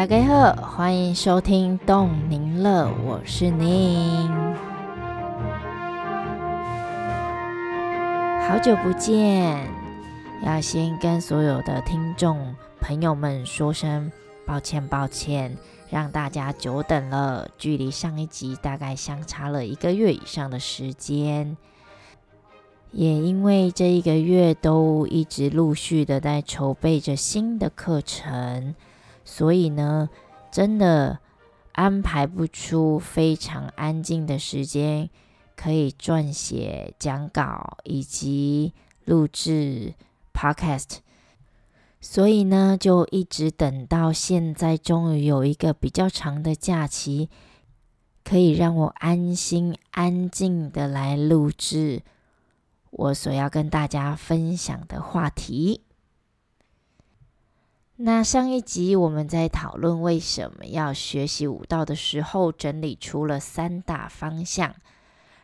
大家好，欢迎收听动宁乐，我是宁。好久不见，要先跟所有的听众朋友们说声抱歉，抱歉，让大家久等了。距离上一集大概相差了一个月以上的时间，也因为这一个月都一直陆续的在筹备着新的课程。所以呢，真的安排不出非常安静的时间，可以撰写讲稿以及录制 podcast。所以呢，就一直等到现在，终于有一个比较长的假期，可以让我安心安静的来录制我所要跟大家分享的话题。那上一集我们在讨论为什么要学习武道的时候，整理出了三大方向，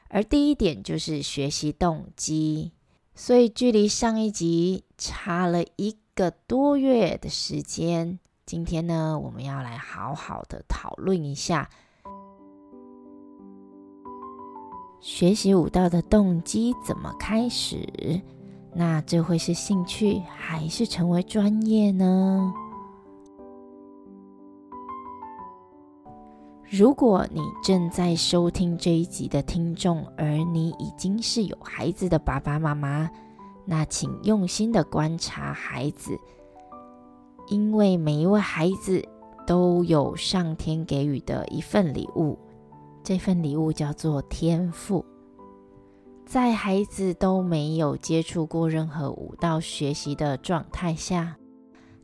而第一点就是学习动机。所以距离上一集差了一个多月的时间，今天呢，我们要来好好的讨论一下学习武道的动机怎么开始。那这会是兴趣还是成为专业呢？如果你正在收听这一集的听众，而你已经是有孩子的爸爸妈妈，那请用心的观察孩子，因为每一位孩子都有上天给予的一份礼物，这份礼物叫做天赋。在孩子都没有接触过任何舞蹈学习的状态下，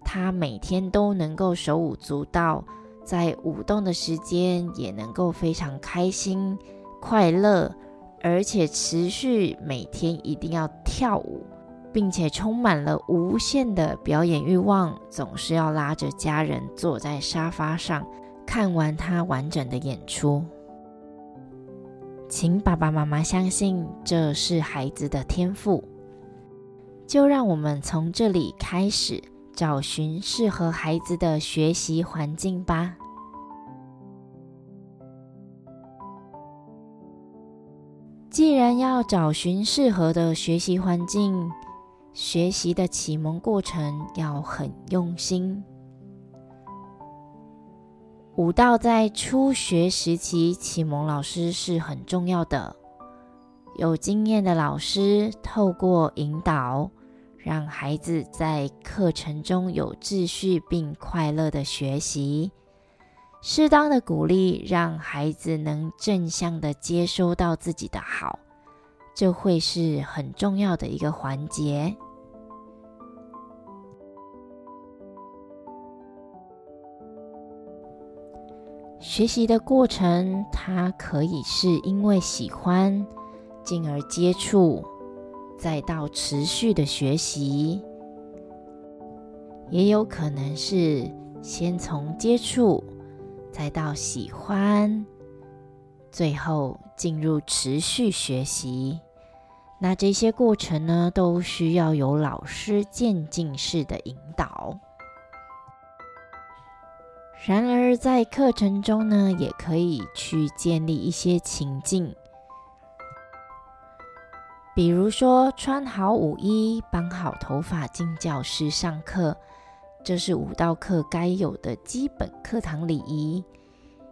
他每天都能够手舞足蹈，在舞动的时间也能够非常开心、快乐，而且持续每天一定要跳舞，并且充满了无限的表演欲望，总是要拉着家人坐在沙发上看完他完整的演出。请爸爸妈妈相信这是孩子的天赋，就让我们从这里开始找寻适合孩子的学习环境吧。既然要找寻适合的学习环境，学习的启蒙过程要很用心。舞蹈在初学时期，启蒙老师是很重要的。有经验的老师透过引导，让孩子在课程中有秩序并快乐的学习；适当的鼓励，让孩子能正向的接收到自己的好，这会是很重要的一个环节。学习的过程，它可以是因为喜欢，进而接触，再到持续的学习；也有可能是先从接触，再到喜欢，最后进入持续学习。那这些过程呢，都需要有老师渐进式的引导。然而，在课程中呢，也可以去建立一些情境，比如说穿好舞衣、绑好头发进教室上课，这是舞蹈课该有的基本课堂礼仪，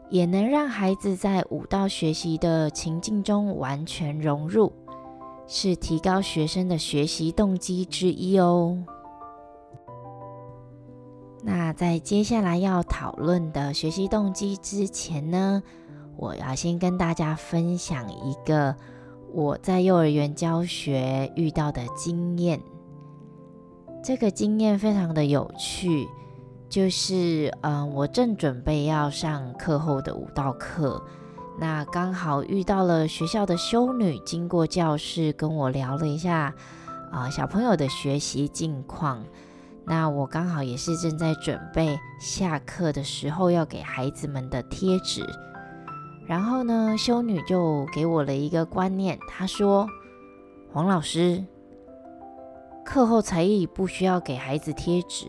也能让孩子在舞蹈学习的情境中完全融入，是提高学生的学习动机之一哦。那在接下来要讨论的学习动机之前呢，我要先跟大家分享一个我在幼儿园教学遇到的经验。这个经验非常的有趣，就是嗯，我正准备要上课后的舞蹈课，那刚好遇到了学校的修女经过教室跟我聊了一下啊小朋友的学习近况。那我刚好也是正在准备下课的时候要给孩子们的贴纸，然后呢，修女就给我了一个观念，她说：“黄老师，课后才艺不需要给孩子贴纸，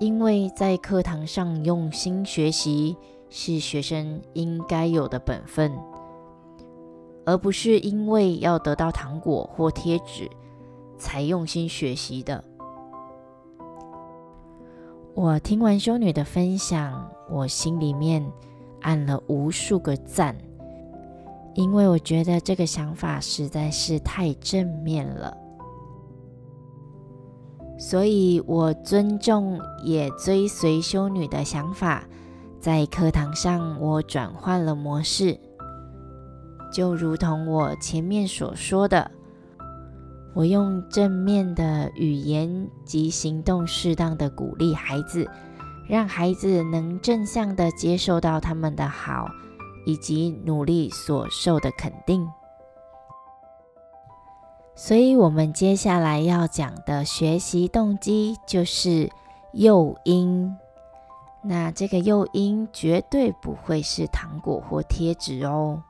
因为在课堂上用心学习是学生应该有的本分，而不是因为要得到糖果或贴纸才用心学习的。我听完修女的分享，我心里面按了无数个赞，因为我觉得这个想法实在是太正面了。所以我尊重也追随修女的想法，在课堂上我转换了模式，就如同我前面所说的，我用正面的语言及行动，适当的鼓励孩子，让孩子能正向的接受到他们的好，以及努力所受的肯定。所以，我们接下来要讲的学习动机就是诱因。那这个诱因绝对不会是糖果或贴纸哦。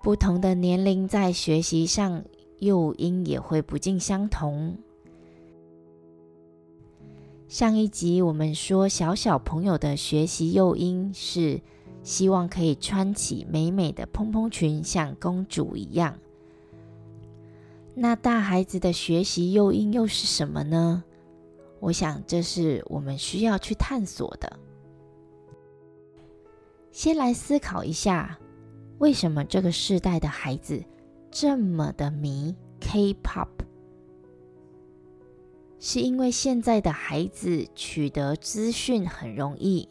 不同的年龄在学习上，诱因也会不尽相同。上一集我们说，小小朋友的学习诱因是希望可以穿起美美的蓬蓬裙，像公主一样。那大孩子的学习诱因又是什么呢？我想这是我们需要去探索的。先来思考一下，为什么这个世代的孩子这么的迷 K-pop？是因为现在的孩子取得资讯很容易，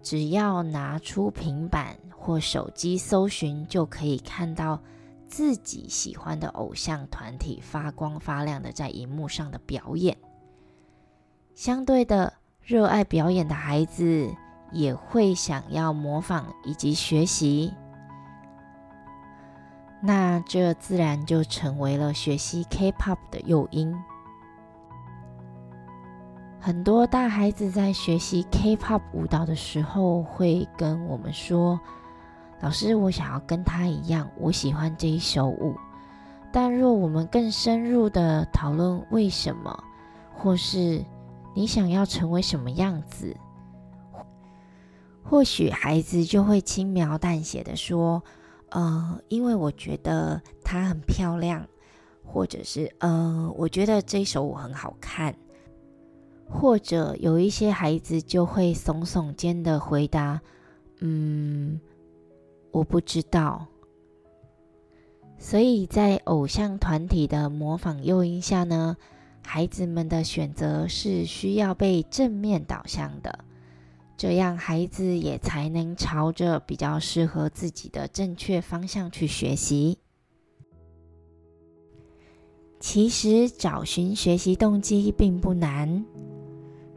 只要拿出平板或手机搜寻，就可以看到。自己喜欢的偶像团体发光发亮的在荧幕上的表演，相对的，热爱表演的孩子也会想要模仿以及学习，那这自然就成为了学习 K-pop 的诱因。很多大孩子在学习 K-pop 舞蹈的时候，会跟我们说。老师，我想要跟他一样，我喜欢这一首舞。但若我们更深入的讨论为什么，或是你想要成为什么样子，或许孩子就会轻描淡写的说：“呃，因为我觉得她很漂亮，或者是呃，我觉得这一首舞很好看。”或者有一些孩子就会耸耸肩的回答：“嗯。”我不知道，所以在偶像团体的模仿诱因下呢，孩子们的选择是需要被正面导向的，这样孩子也才能朝着比较适合自己的正确方向去学习。其实找寻学习动机并不难，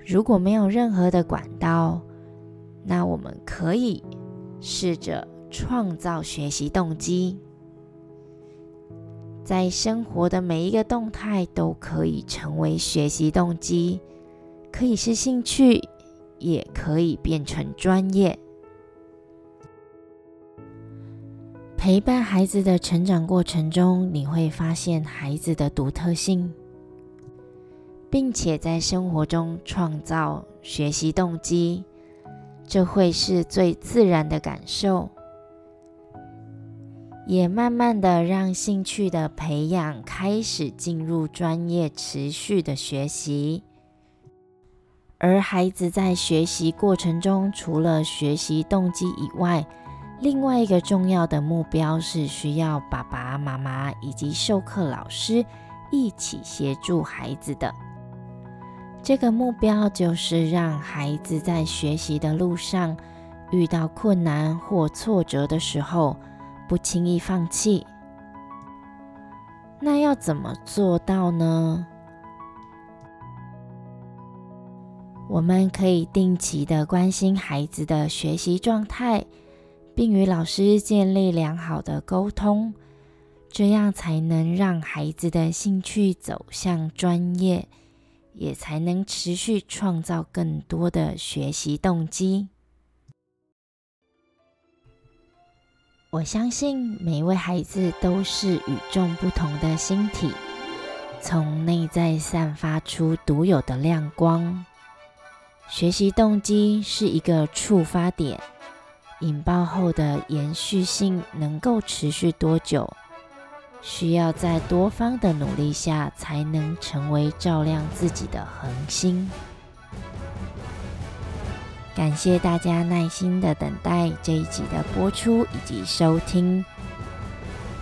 如果没有任何的管道，那我们可以试着。创造学习动机，在生活的每一个动态都可以成为学习动机，可以是兴趣，也可以变成专业。陪伴孩子的成长过程中，你会发现孩子的独特性，并且在生活中创造学习动机，这会是最自然的感受。也慢慢的让兴趣的培养开始进入专业持续的学习，而孩子在学习过程中，除了学习动机以外，另外一个重要的目标是需要爸爸妈妈以及授课老师一起协助孩子的。这个目标就是让孩子在学习的路上遇到困难或挫折的时候。不轻易放弃，那要怎么做到呢？我们可以定期的关心孩子的学习状态，并与老师建立良好的沟通，这样才能让孩子的兴趣走向专业，也才能持续创造更多的学习动机。我相信每一位孩子都是与众不同的星体，从内在散发出独有的亮光。学习动机是一个触发点，引爆后的延续性能够持续多久？需要在多方的努力下，才能成为照亮自己的恒星。感谢大家耐心的等待这一集的播出以及收听。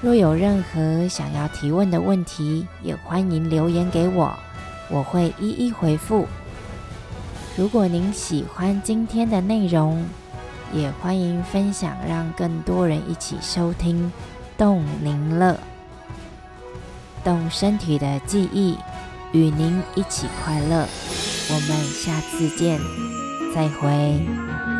若有任何想要提问的问题，也欢迎留言给我，我会一一回复。如果您喜欢今天的内容，也欢迎分享，让更多人一起收听动您乐。动身体的记忆，与您一起快乐。我们下次见，再会。